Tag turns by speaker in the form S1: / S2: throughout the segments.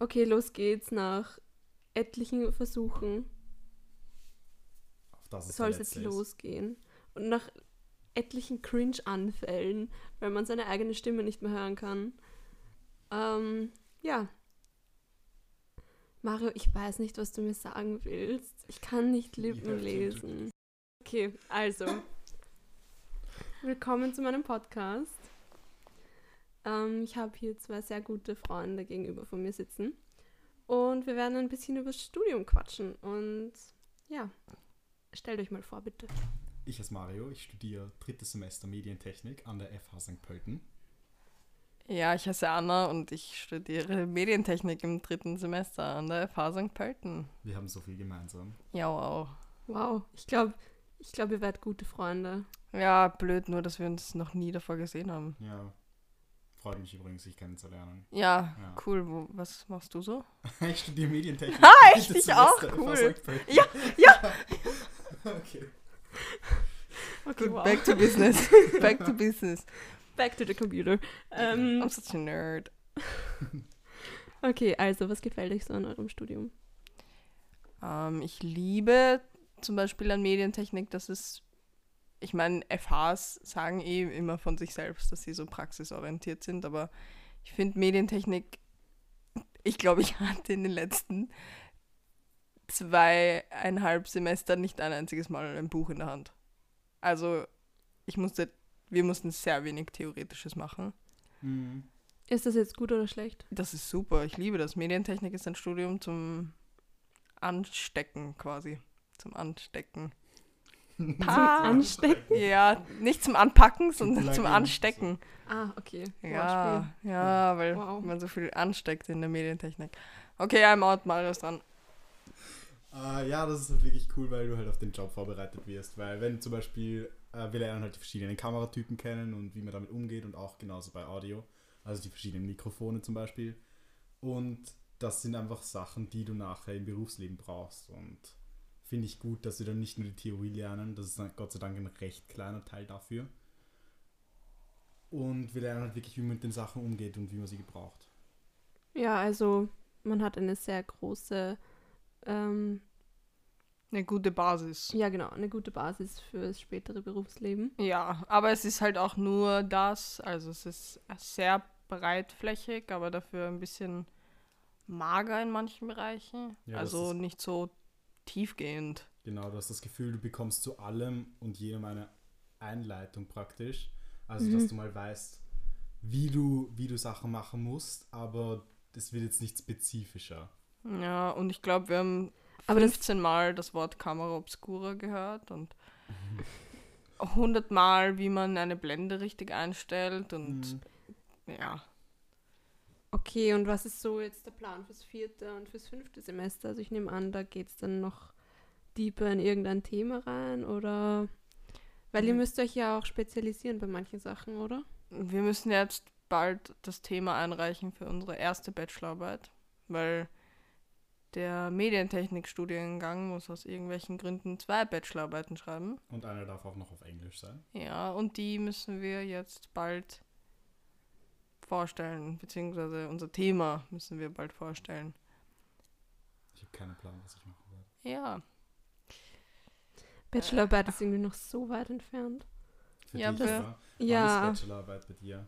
S1: Okay, los geht's. Nach etlichen Versuchen soll es jetzt
S2: ist.
S1: losgehen. Und nach etlichen Cringe-Anfällen, weil man seine eigene Stimme nicht mehr hören kann. Ähm, ja. Mario, ich weiß nicht, was du mir sagen willst. Ich kann nicht Lippen lesen. Okay, also. Willkommen zu meinem Podcast. Ähm, ich habe hier zwei sehr gute Freunde gegenüber von mir sitzen. Und wir werden ein bisschen über das Studium quatschen. Und ja, stellt euch mal vor, bitte.
S2: Ich heiße Mario, ich studiere drittes Semester Medientechnik an der FH St. Pölten.
S3: Ja, ich heiße Anna und ich studiere Medientechnik im dritten Semester an der FH St. Pölten.
S2: Wir haben so viel gemeinsam.
S3: Ja, wow.
S1: Wow, ich glaube, ich glaube, ihr werdet gute Freunde.
S3: Ja, blöd nur, dass wir uns noch nie davor gesehen haben.
S2: Ja. Freut mich übrigens, dich kennenzulernen.
S3: Ja,
S2: Ja.
S3: cool. Wo, was machst du so?
S2: Ich studiere Medientechnik.
S3: Ah, echt? Ich auch? Cool. Ja, ja.
S2: okay.
S1: Okay,
S3: Gut,
S1: wow.
S3: back to business. back to business.
S1: Back to the computer. Ähm,
S3: I'm such a nerd.
S1: okay, also, was gefällt euch so an eurem Studium?
S3: Ähm, ich liebe zum Beispiel an Medientechnik, dass es, ich meine, FHs sagen eh immer von sich selbst, dass sie so praxisorientiert sind, aber ich finde Medientechnik, ich glaube, ich hatte in den letzten zweieinhalb Semestern nicht ein einziges Mal ein Buch in der Hand. Also ich musste, wir mussten sehr wenig Theoretisches machen.
S2: Mhm.
S1: Ist das jetzt gut oder schlecht?
S3: Das ist super, ich liebe das. Medientechnik ist ein Studium zum Anstecken quasi. Zum Anstecken.
S1: Zum
S3: Ah.
S1: Anstecken?
S3: Ja, nicht zum Anpacken, sondern zum Anstecken.
S1: Ah, okay.
S3: Ja, ja, weil
S1: Wow.
S3: man so viel ansteckt in der Medientechnik. Okay, I'm out, Mario ist dran.
S2: Äh, ja, das ist halt wirklich cool, weil du halt auf den Job vorbereitet wirst. Weil wenn zum Beispiel, äh, wir lernen halt die verschiedenen Kameratypen kennen und wie man damit umgeht und auch genauso bei Audio. Also die verschiedenen Mikrofone zum Beispiel. Und das sind einfach Sachen, die du nachher im Berufsleben brauchst. Und finde ich gut, dass wir dann nicht nur die Theorie lernen. Das ist Gott sei Dank ein recht kleiner Teil dafür. Und wir lernen halt wirklich, wie man mit den Sachen umgeht und wie man sie gebraucht.
S1: Ja, also, man hat eine sehr große, ähm,
S3: Eine gute Basis.
S1: ja genau, eine gute Basis fürs spätere Berufsleben.
S3: Ja, aber es ist halt auch nur das. Also es ist sehr breitflächig, aber dafür ein bisschen mager in manchen Bereichen.
S2: Ja,
S3: also nicht so tiefgehend.
S2: Genau, du hast das Gefühl, du bekommst zu allem und jedem eine Einleitung praktisch. Also,
S1: Mhm.
S2: dass du mal weißt, wie du, wie du Sachen machen musst, aber das wird jetzt nicht spezifischer.
S3: Ja, und ich glaube, wir haben
S1: Aber das-
S3: 15 Mal das Wort Kamera Obscura gehört und 100 Mal, wie man eine Blende richtig einstellt und
S2: Mhm.
S3: ja.
S1: Okay, und was ist so jetzt der Plan fürs vierte und fürs fünfte Semester? Also ich nehme an, da geht es dann noch deeper in irgendein Thema rein oder... Weil ihr
S3: Mhm.
S1: müsst euch ja auch spezialisieren bei manchen Sachen, oder?
S3: Wir müssen jetzt bald das Thema einreichen für unsere erste Bachelorarbeit, weil der Medientechnik-Studiengang muss aus irgendwelchen Gründen zwei Bachelorarbeiten schreiben.
S2: Und einer darf auch noch auf Englisch sein.
S3: Ja, und die müssen wir jetzt bald vorstellen, beziehungsweise unser Thema müssen wir bald vorstellen.
S2: Ich habe keinen Plan, was ich machen werde.
S3: Ja,
S1: Bachelorarbeit ist irgendwie noch so weit entfernt.
S2: Für
S3: Ja,
S2: dich,
S3: aber-
S2: oder? Wann
S1: Ja,
S2: ist Bachelorarbeit bei dir?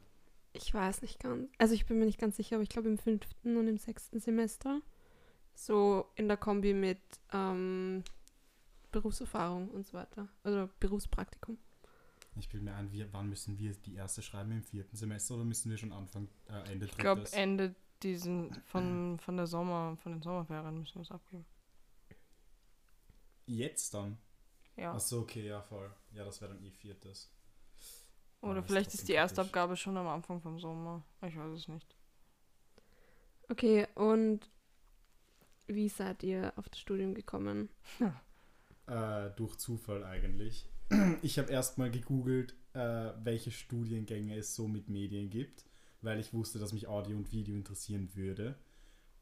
S1: ich weiß nicht ganz. Also ich bin mir nicht ganz sicher, aber ich glaube im fünften und im sechsten Semester. So in der Kombi mit ähm, Berufserfahrung und so weiter. Also Berufspraktikum.
S2: Ich bilde mir ein, wir, wann müssen wir die erste schreiben? Im vierten Semester oder müssen wir schon Anfang, äh, Ende
S3: ich glaube? Ende diesen von, von der Sommer, von den Sommerferien müssen wir es abgeben.
S2: Jetzt dann?
S3: Ja.
S2: Achso, okay, ja, voll. Ja, das wäre dann eh viertes. Ja,
S3: Oder
S2: das
S3: vielleicht
S2: trotzdem
S3: ist die
S2: kritisch.
S3: Erstabgabe schon am Anfang vom Sommer. Ich weiß es nicht.
S1: Okay, und wie seid ihr auf das Studium gekommen?
S2: Äh, durch Zufall eigentlich. Ich habe erstmal gegoogelt, äh, welche Studiengänge es so mit Medien gibt, weil ich wusste, dass mich Audio und Video interessieren würde.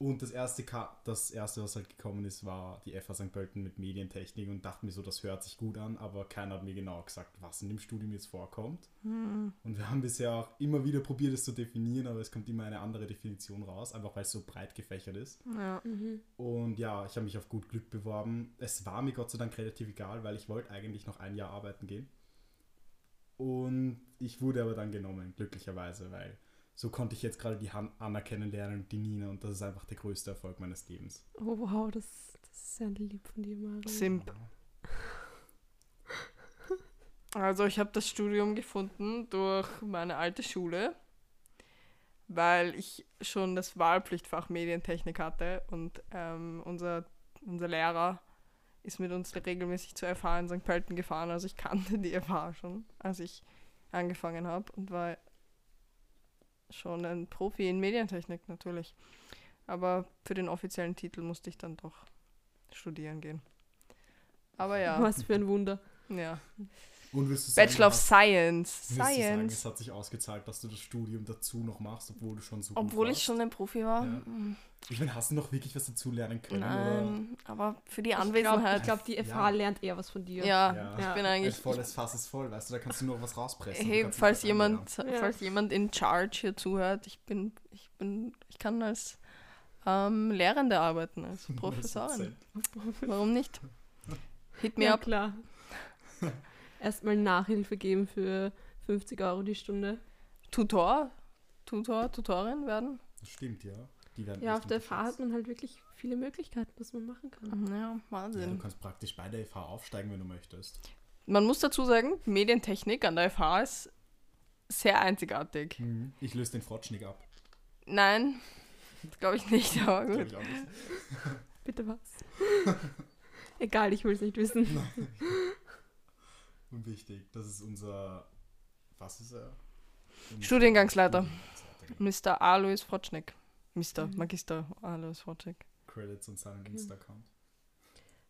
S2: Und das erste, das erste, was halt gekommen ist, war die FH St. Pölten mit Medientechnik und dachte mir so, das hört sich gut an, aber keiner hat mir genau gesagt, was in dem Studium jetzt vorkommt.
S3: Hm.
S2: Und wir haben bisher auch immer wieder probiert, es zu definieren, aber es kommt immer eine andere Definition raus, einfach weil es so breit gefächert ist.
S3: Ja.
S1: Mhm.
S2: Und ja, ich habe mich auf gut Glück beworben. Es war mir Gott sei Dank relativ egal, weil ich wollte eigentlich noch ein Jahr arbeiten gehen. Und ich wurde aber dann genommen, glücklicherweise, weil so konnte ich jetzt gerade die Han Anna kennenlernen und die Nina und das ist einfach der größte Erfolg meines Lebens.
S1: Oh wow, das, das ist sehr lieb von dir, Mario.
S3: Simp. Also ich habe das Studium gefunden durch meine alte Schule, weil ich schon das Wahlpflichtfach Medientechnik hatte und ähm, unser, unser Lehrer ist mit uns regelmäßig zur FH in St. Pölten gefahren. Also ich kannte die FH schon, als ich angefangen habe und war schon ein Profi in Medientechnik natürlich. Aber für den offiziellen Titel musste ich dann doch studieren gehen. Aber ja,
S1: Was für ein Wunder.
S3: ja.
S2: Und du sagen,
S3: Bachelor of Science.
S2: du sagen,
S3: Science.
S2: es hat sich ausgezahlt, dass du das Studium dazu noch machst, obwohl du schon so gut
S3: Obwohl ich
S2: warst?
S3: schon ein Profi war.
S2: Ja. Ich meine, hast du noch wirklich was dazu lernen können?
S3: Nein, aber für die
S1: Ich glaube,
S3: Anwesenheit.
S1: glaub, die FH
S2: Ja.
S1: lernt eher was von dir.
S3: ja,
S2: Oder?
S3: ich
S1: Ja.
S3: bin
S2: Ein
S3: eigentlich.
S2: volles Fass ist voll, weißt du, da kannst du nur was rauspressen.
S3: Hey, falls jemand.
S1: Ja.
S3: falls jemand in Charge hier zuhört, ich bin, ich bin, ich kann als ähm, Lehrende arbeiten, als Professorin.
S2: 100%.
S3: Warum nicht? Hit me
S1: ja,
S3: up.
S1: klar. Erstmal Nachhilfe geben für 50 Euro die Stunde.
S3: Tutor, Tutor, Tutorin werden.
S2: Das stimmt, ja. Die werden
S1: Ja, auf der FH hat man halt wirklich viele Möglichkeiten, was man machen kann.
S3: Ja,
S2: Ja, du
S3: Wahnsinn.
S2: kannst praktisch bei der FH aufsteigen, wenn du möchtest.
S3: Man muss dazu sagen, Medientechnik an der FH ist sehr einzigartig.
S2: Ich löse den Frotschnick ab.
S3: Nein, glaube ich nicht, aber gut.
S2: ich auch nicht.
S1: Bitte was? Egal, ich will es nicht wissen.
S2: Und wichtig, das ist unser. Was ist er?
S3: Studiengangsleiter.
S2: Studiengangsleiter,
S3: Mr. Alois Frotschnik. Mr.
S1: Mhm.
S3: Magister Alois Frotschnik.
S2: Credits und seinen
S1: Okay.
S2: Insta-Account.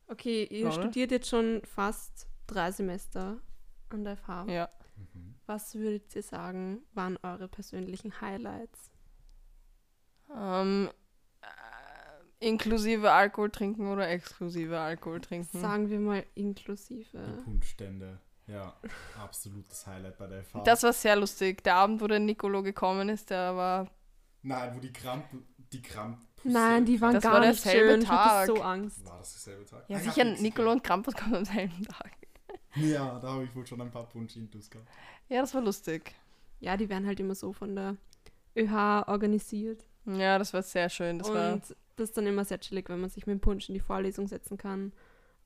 S1: Okay, ihr
S3: Oder?
S1: studiert jetzt schon fast drei Semester an der FH.
S3: Ja.
S2: Mhm.
S1: Was würdet ihr sagen, waren eure persönlichen Highlights?
S3: Ähm, äh, inklusive Alkohol trinken oder exklusive Alkohol trinken?
S1: Sagen wir mal inklusive.
S2: Die Punschstände. Ja, absolutes Highlight bei der FH.
S3: Das war sehr lustig. Der Abend, wo der Nicolo gekommen ist, der war.
S2: Nein, wo die Kramp. Die Kramp.
S1: Nein, die waren
S3: Das
S1: gar
S3: war
S1: nicht schön. Ich hatte
S3: Tag.
S1: so Angst.
S2: War das derselbe Tag?
S3: Ja,
S2: Ah,
S3: sicher, Nicolo und Krampus kommen am selben Tag.
S2: Ja, da habe ich wohl schon ein paar Punsch-Intus gehabt.
S3: Ja, das war lustig.
S1: Ja, die werden halt immer so von der ÖH organisiert.
S3: Ja, das war sehr schön. Das war,
S1: und das ist dann immer sehr chillig, wenn man sich mit dem Punsch in die Vorlesung setzen kann.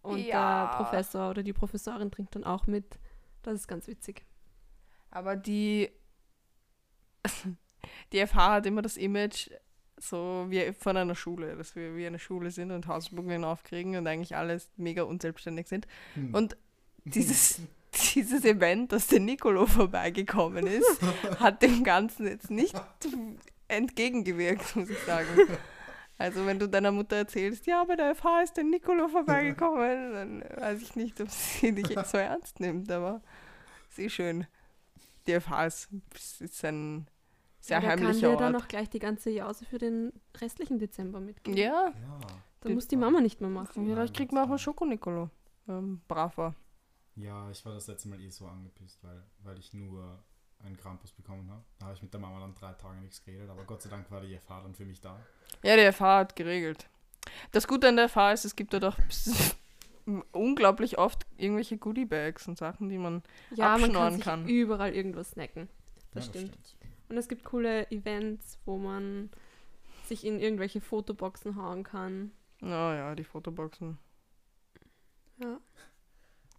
S1: Und
S3: Ja.
S1: der Professor oder die Professorin trinkt dann auch mit. Das ist ganz witzig.
S3: aber die. Die FH hat immer das Image so wie von einer Schule, dass wir wie eine Schule sind und Hausübungen aufkriegen und eigentlich alles mega unselbstständig sind.
S2: Hm.
S3: Und dieses, dieses Event, dass der Nicolo vorbeigekommen ist, hat dem Ganzen jetzt nicht entgegengewirkt, muss ich sagen. Also wenn du deiner Mutter erzählst, ja, bei der FH ist der Nicolo vorbeigekommen, dann weiß ich nicht, ob sie dich jetzt so ernst nimmt, aber sehr schön. Die FH ist, ist ein sehr
S1: Ja, der kann
S3: heimlicher
S1: dir dann
S3: Ort.
S1: noch gleich die ganze Jause für den restlichen Dezember mitgeben.
S3: Ja,
S2: Ja.
S1: Dann muss die Mama nicht mehr machen.
S3: vielleicht kriegt man auch einen Schoko-Nicolo. Ähm, brav war.
S2: Ja, ich war das letzte Mal eh so angepisst, weil, weil ich nur einen Krampus bekommen habe. Da habe ich mit der Mama dann drei Tage nichts geredet, aber Gott sei Dank war die FH dann für mich da.
S3: Ja, die FH hat geregelt. Das Gute an der FH ist, es gibt dort auch unglaublich oft irgendwelche Goodie-Bags und Sachen, die man.
S1: Ja, man kann
S3: abschnorren
S1: sich
S3: kann.
S1: überall irgendwas snacken. Das
S2: Ja,
S1: stimmt. Und es gibt coole Events, wo man sich in irgendwelche Fotoboxen hauen kann.
S3: Oh ja, die Fotoboxen.
S1: Ja.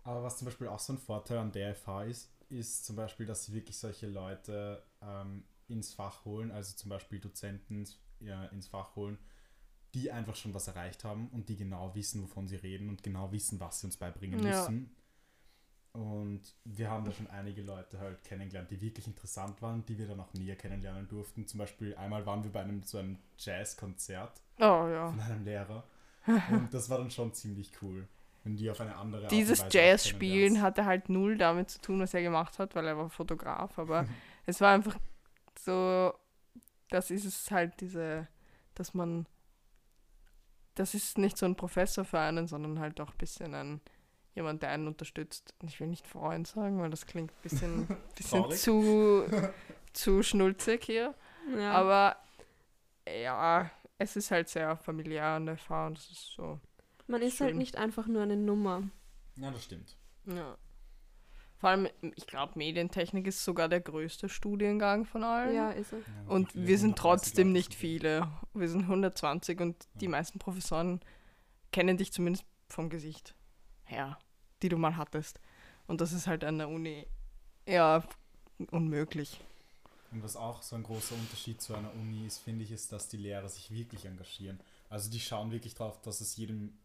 S2: Aber was zum Beispiel auch so ein Vorteil an der FH ist, ist zum Beispiel, dass sie wirklich solche Leute ähm, ins Fach holen, also zum Beispiel Dozenten ins- ja, ins Fach holen, die einfach schon was erreicht haben und die genau wissen, wovon sie reden und genau wissen, was sie uns beibringen
S3: Ja.
S2: müssen. Und wir haben da schon einige Leute halt kennengelernt, die wirklich interessant waren, die wir dann auch näher kennenlernen durften. Zum Beispiel einmal waren wir bei einem so einem Jazzkonzert
S3: Oh ja.
S2: von einem Lehrer und das war dann schon ziemlich cool, wenn die auf eine andere
S3: Dieses Jazz-Spielen hatte halt null damit zu tun, was er gemacht hat, weil er war Fotograf, aber es war einfach so, das ist es halt diese, dass man das ist nicht so ein Professor für einen, sondern halt auch ein bisschen ein jemand, der einen unterstützt. Ich will nicht Freund sagen, weil das klingt ein bisschen, bisschen zu, zu schnulzig hier.
S1: Ja.
S3: Aber ja, es ist halt sehr familiär an der FH und das ist so.
S1: man ist halt
S3: schön.
S1: nicht einfach nur eine Nummer.
S2: Ja, das stimmt.
S3: Ja. Vor allem, ich glaube, Medientechnik ist sogar der größte Studiengang von allen.
S1: Ja, ist er.
S2: Ja,
S3: Und wir sind
S2: 130
S3: trotzdem nicht viele. Wir sind 120 und die
S2: Ja.
S3: meisten Professoren kennen dich zumindest vom Gesicht her, die du mal hattest. Und das ist halt an der Uni ja unmöglich.
S2: Und was auch so ein großer Unterschied zu einer Uni ist, finde ich, ist, dass die Lehrer sich wirklich engagieren. Also die schauen wirklich drauf, dass es jedem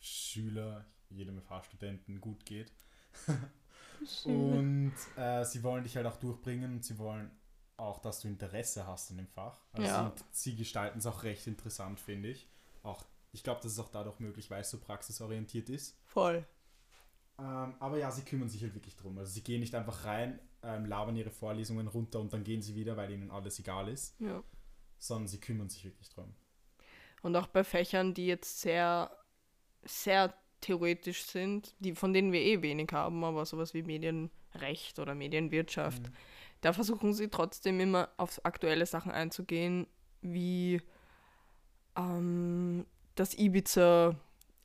S2: Schüler, jedem FH-Studenten gut geht. Und äh, sie wollen dich halt auch durchbringen und sie wollen auch, dass du Interesse hast an dem Fach. Also
S3: Ja.
S2: sie, sie gestalten es auch recht interessant, finde ich. Auch, ich glaube, das ist auch dadurch möglich, weil es so praxisorientiert ist.
S3: Voll.
S2: Ähm, aber ja, sie kümmern sich halt wirklich drum. Also sie gehen nicht einfach rein, ähm, labern ihre Vorlesungen runter und dann gehen sie wieder, weil ihnen alles egal ist,
S3: Ja.
S2: sondern sie kümmern sich wirklich drum.
S3: Und auch bei Fächern, die jetzt sehr, sehr theoretisch sind, die, von denen wir eh wenig haben, aber sowas wie Medienrecht oder Medienwirtschaft,
S2: Mhm.
S3: da versuchen sie trotzdem immer auf aktuelle Sachen einzugehen, wie ähm, das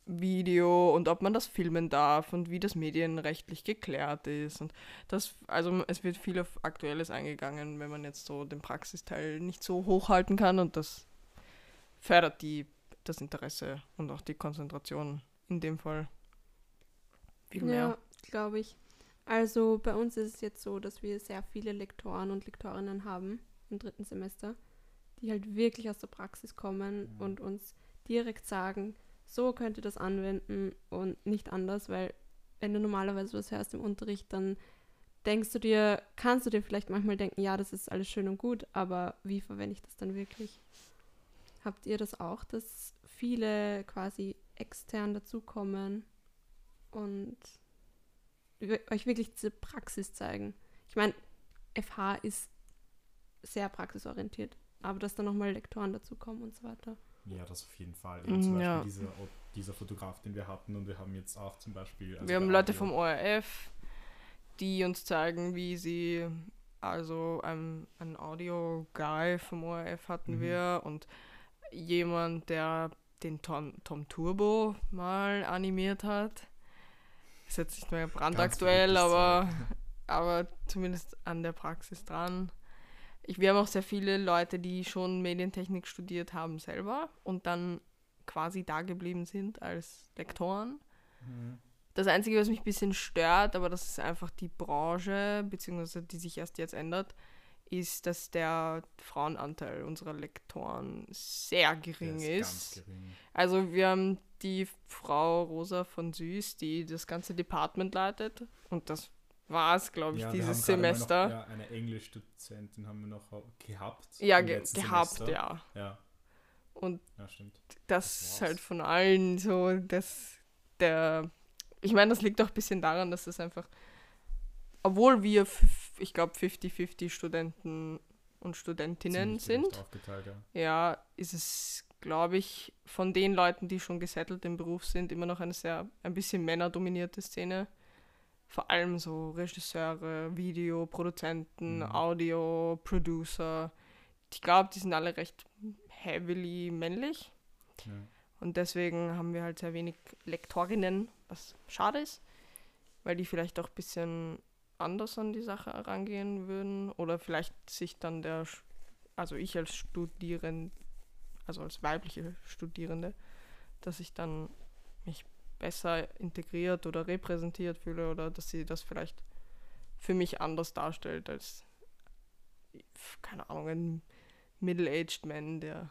S3: Ibiza-Video und ob man das filmen darf und wie das medienrechtlich geklärt ist. Und das, also es wird viel auf Aktuelles eingegangen, wenn man jetzt so den Praxisteil nicht so hochhalten kann und das fördert die, das Interesse und auch die Konzentration in dem Fall viel mehr.
S1: Ja, glaube ich. Also bei uns ist es jetzt so, dass wir sehr viele Lektoren und Lektorinnen haben im dritten Semester, die halt wirklich aus der Praxis kommen
S2: Mhm.
S1: und uns direkt sagen, so könnt ihr das anwenden und nicht anders, weil wenn du normalerweise was hörst im Unterricht, dann denkst du dir, kannst du dir vielleicht manchmal denken, ja, das ist alles schön und gut, aber wie verwende ich das dann wirklich? Habt ihr das auch, dass viele quasi extern dazukommen und euch wirklich diese Praxis zeigen? Ich meine, FH ist sehr praxisorientiert, aber dass da nochmal Lektoren dazukommen und so weiter.
S2: Ja, das auf jeden Fall. Eben zum
S3: Mhm,
S2: Beispiel
S3: ja.
S2: dieser, dieser Fotograf, den wir hatten und wir haben jetzt auch zum Beispiel... also
S3: Wir haben Leute vom ORF, die uns zeigen, wie sie, also ein, ein Audio-Guy vom ORF hatten
S2: Mhm.
S3: wir und jemand, der den Tom, Tom Turbo mal animiert hat. Ist jetzt nicht mehr brandaktuell, aber, aber zumindest an der Praxis dran. Ich, wir haben auch sehr viele Leute, die schon Medientechnik studiert haben selber und dann quasi da geblieben sind als Lektoren.
S2: Mhm.
S3: Das Einzige, was mich ein bisschen stört, aber das ist einfach die Branche, beziehungsweise die sich erst jetzt ändert, ist, dass der Frauenanteil unserer Lektoren sehr
S2: Der
S3: gering
S2: ist
S3: ist.
S2: ganz gering.
S3: Also wir haben die Frau Rosa von Süß, die das ganze Department leitet. Und das war es, glaube ich,
S2: Ja,
S3: dieses Semester.
S2: Noch, ja, eine Englischdozentin haben wir noch gehabt.
S3: Ja, ge gehabt,
S2: Semester.
S3: ja.
S2: Ja,
S3: Und
S2: ja,
S3: das
S2: Das
S3: ist halt von allen so, dass der. Ich meine, das liegt auch ein bisschen daran, dass es einfach, obwohl wir, ich glaube, 50-50 Studenten und Studentinnen
S2: Ziemlich
S3: sind,
S2: ja.
S3: ja, ist es, glaube ich, von den Leuten, die schon gesettelt im Beruf sind, immer noch eine sehr, ein bisschen männerdominierte Szene. Vor allem so Regisseure, Videoproduzenten,
S2: Mhm.
S3: Audio, Producer. Ich glaube, die sind alle recht heavily männlich.
S2: ja.
S3: Und deswegen haben wir halt sehr wenig Lektorinnen, was schade ist, weil die vielleicht auch ein bisschen anders an die Sache herangehen würden oder vielleicht sich dann der, also ich als Studierende, also als weibliche Studierende, dass ich dann mich besser integriert oder repräsentiert fühle oder dass sie das vielleicht für mich anders darstellt als, keine Ahnung, ein middle-aged man, der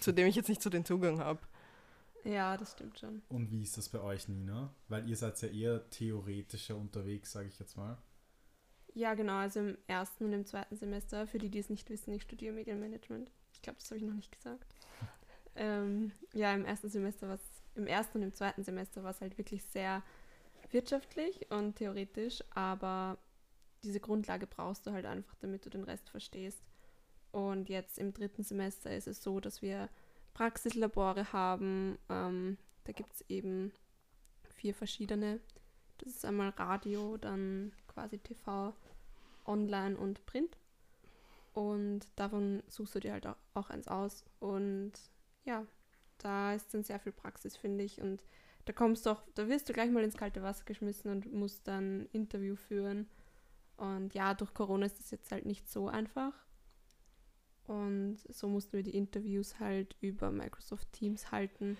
S3: zu dem ich jetzt nicht so den Zugang habe.
S1: Ja, das stimmt schon.
S2: Und wie ist das bei euch, Nina? Weil ihr seid ja eher theoretischer unterwegs, sage ich jetzt mal.
S1: Ja, genau, also im ersten und im zweiten Semester, für die, die es nicht wissen, ich studiere Medienmanagement. Ich glaube, das habe ich noch nicht gesagt. ähm, ja, im ersten Semester war im ersten und im zweiten Semester war es halt wirklich sehr wirtschaftlich und theoretisch, aber diese Grundlage brauchst du halt einfach, damit du den Rest verstehst. Und jetzt im dritten Semester ist es so, dass wir Praxislabore haben. Ähm, da gibt es eben vier verschiedene. Das ist einmal Radio, dann quasi TV, Online und Print. Und davon suchst du dir halt auch, auch eins aus. Und ja, da ist dann sehr viel Praxis, finde ich. Und da kommst du auch, da wirst du gleich mal ins kalte Wasser geschmissen und musst dann Interview führen. Und ja, durch Corona ist das jetzt halt nicht so einfach. Und so mussten wir die Interviews halt über Microsoft Teams halten.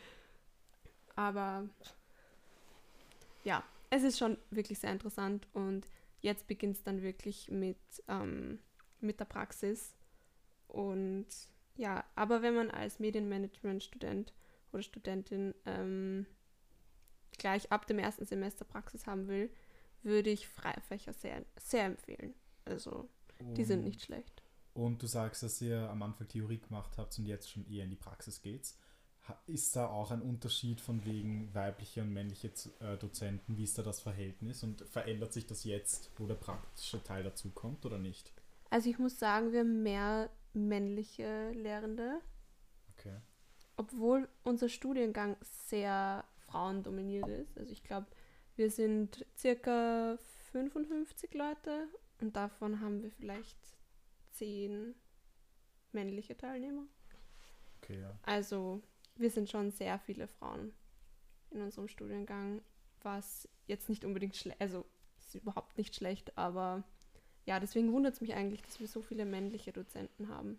S1: Aber ja, es ist schon wirklich sehr interessant und jetzt beginnt es dann wirklich mit, ähm, mit der Praxis. Und ja, aber wenn man als Medienmanagement-Student oder Studentin ähm, gleich ab dem ersten Semester Praxis haben will, würde ich Freifächer sehr, sehr empfehlen. Also, die sind nicht schlecht.
S2: Und du sagst, dass ihr am Anfang Theorie gemacht habt und jetzt schon eher in die Praxis geht. Ist da auch ein Unterschied von wegen weibliche und männliche äh, Dozenten? Wie ist da das Verhältnis? Und verändert sich das jetzt, wo der praktische Teil dazu kommt oder nicht?
S1: Also ich muss sagen, wir haben mehr männliche Lehrende.
S2: Okay.
S1: Obwohl unser Studiengang sehr frauendominiert ist. Also ich glaube, wir sind circa 55 Leute und davon haben wir vielleicht zehn männliche Teilnehmer.
S2: Okay, ja.
S1: Also wir sind schon sehr viele Frauen in unserem Studiengang, was jetzt nicht unbedingt schlecht, also ist überhaupt nicht schlecht, aber ja, deswegen wundert es mich eigentlich, dass wir so viele männliche Dozenten haben.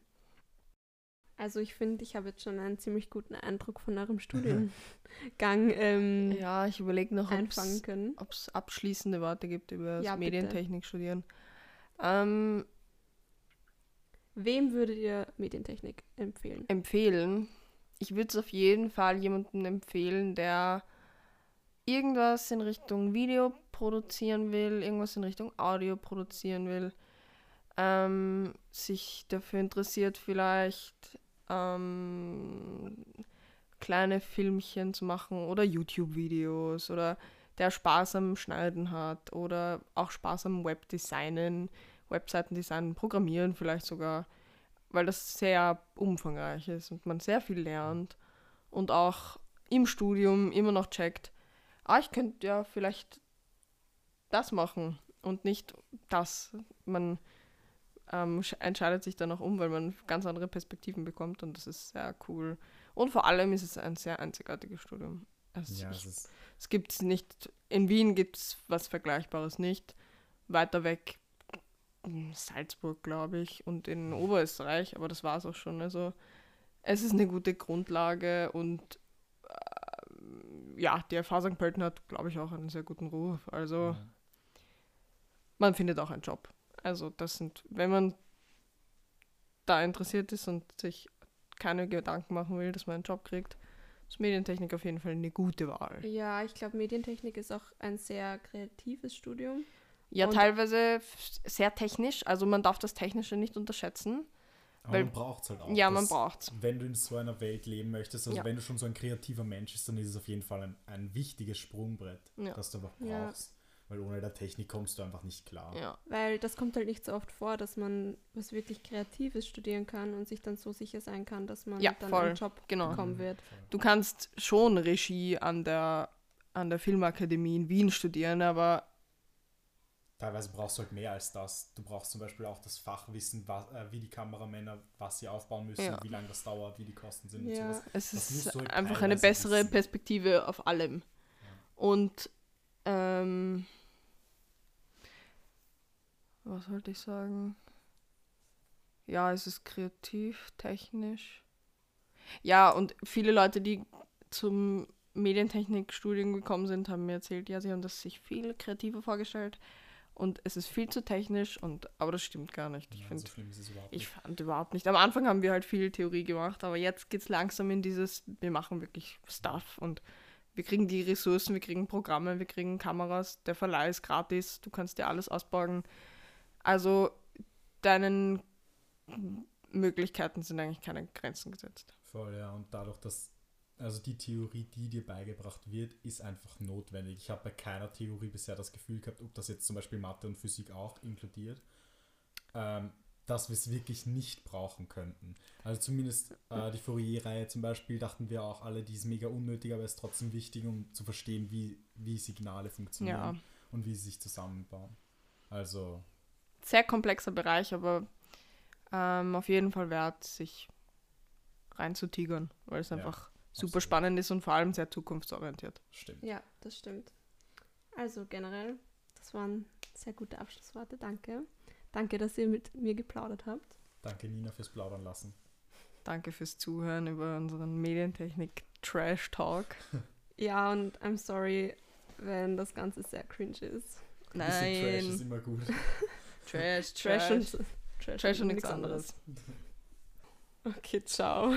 S1: Also ich finde, ich habe jetzt schon einen ziemlich guten Eindruck von eurem Studiengang ähm,
S3: ja, ich überlege noch, ob es abschließende Worte gibt über das
S1: Ja, bitte.
S3: Medientechnik studieren. Ähm,
S1: Wem würdet ihr Medientechnik empfehlen?
S3: empfehlen. Ich würde es auf jeden Fall jemandem empfehlen, der irgendwas in Richtung Video produzieren will, irgendwas in Richtung Audio produzieren will, ähm, sich dafür interessiert, vielleicht ähm, kleine Filmchen zu machen oder YouTube-Videos oder der Spaß am Schneiden hat oder auch Spaß am Webdesignen, Webseitendesignen, Programmieren vielleicht sogar, weil das sehr umfangreich ist und man sehr viel lernt und auch im Studium immer noch checkt, ah, ich könnte ja vielleicht das machen und nicht das. Man ähm, sch- entscheidet sich dann auch um, weil man ganz andere Perspektiven bekommt und das ist sehr cool. Und vor allem ist es ein sehr einzigartiges Studium. Also
S2: Ja,
S3: ich
S2: es ist,
S3: es gibt nicht, in Wien gibt es was Vergleichbares nicht. Weiter weg in Salzburg, glaube ich, und in Oberösterreich, aber das war es auch schon. Also es ist eine gute Grundlage und äh, ja, die FH St. Pölten hat, glaube ich, auch einen sehr guten Ruf. Also
S2: ja.
S3: Man findet auch einen Job. Also das sind, wenn man da interessiert ist und sich keine Gedanken machen will, dass man einen Job kriegt, ist Medientechnik auf jeden Fall eine gute Wahl.
S1: Ja, ich glaube, Medientechnik ist auch ein sehr kreatives Studium.
S3: Ja,
S1: Und-
S3: teilweise sehr technisch. Also man darf das Technische nicht unterschätzen.
S2: Aber
S3: weil-
S2: man braucht es halt auch.
S3: ja, man
S2: dass-
S3: braucht's.
S2: Wenn du in so einer Welt leben möchtest, also
S3: Ja.
S2: wenn du schon so ein kreativer Mensch bist, dann ist es auf jeden Fall ein, ein wichtiges Sprungbrett,
S3: Ja.
S2: das du einfach
S1: Ja.
S2: Weil ohne der Technik kommst du einfach nicht klar.
S3: Ja.
S1: Weil das kommt halt nicht so oft vor, dass man was wirklich Kreatives studieren kann und sich dann so sicher sein kann, dass man
S3: Ja,
S1: dann
S3: voll.
S1: einen Job
S3: Genau.
S1: bekommen wird.
S3: Du kannst schon Regie an der, an der Filmakademie in Wien studieren, aber
S2: Teilweise brauchst du halt mehr als das. Du brauchst zum Beispiel auch das Fachwissen, was, äh, wie die Kameramänner, was sie aufbauen müssen,
S3: Ja.
S2: wie lange das dauert, wie die Kosten sind
S1: Ja.
S2: und sowas.
S3: es
S2: Das
S3: ist
S2: halt
S3: einfach eine bessere
S2: wissen.
S3: Perspektive auf allem. Und ähm, was wollte ich sagen? Ja, es ist kreativ, technisch. Ja, und viele Leute, die zum Medientechnikstudium gekommen sind, haben mir erzählt, ja, sie haben das sich viel kreativer vorgestellt und es ist viel zu technisch und aber das stimmt gar nicht. Ich
S2: Ja,
S3: finde
S2: so
S3: ich
S2: nicht.
S3: fand überhaupt nicht. Am Anfang haben wir halt viel Theorie gemacht, aber jetzt geht es langsam in dieses, wir machen wirklich Stuff und wir kriegen die Ressourcen, wir kriegen Programme, wir kriegen Kameras, der Verleih ist gratis, du kannst dir alles ausborgen. Also deinen Möglichkeiten sind eigentlich keine Grenzen gesetzt.
S2: Voll, ja. Und dadurch, dass, also die Theorie, die dir beigebracht wird, ist einfach notwendig. Ich habe bei keiner Theorie bisher das Gefühl gehabt, ob das jetzt zum Beispiel Mathe und Physik auch inkludiert. Ähm, dass wir es wirklich nicht brauchen könnten. Also zumindest äh, die Fourier-Reihe zum Beispiel dachten wir auch alle, die ist mega unnötig, aber ist trotzdem wichtig, um zu verstehen, wie, wie Signale funktionieren
S3: Ja.
S2: und wie sie sich zusammenbauen. Also,
S3: Sehr komplexer Bereich, aber ähm, auf jeden Fall wert, sich reinzutigern, weil es
S2: Ja,
S3: einfach super
S2: absolut.
S3: spannend ist und vor allem sehr zukunftsorientiert.
S2: stimmt.
S1: Ja, das stimmt. Also generell, das waren sehr gute Abschlussworte. Danke. Danke, dass ihr mit mir geplaudert habt.
S2: Danke Nina fürs Plaudern lassen.
S3: Danke fürs Zuhören über unseren Medientechnik-Trash-Talk.
S1: Ja, und I'm sorry, wenn das Ganze sehr cringe ist.
S2: Ein bisschen Trash ist
S3: Nein,
S2: immer gut.
S3: Trash,
S1: Trash,
S3: Trash.
S1: und, Trash,
S3: Trash und nichts anderes.
S1: Okay, ciao.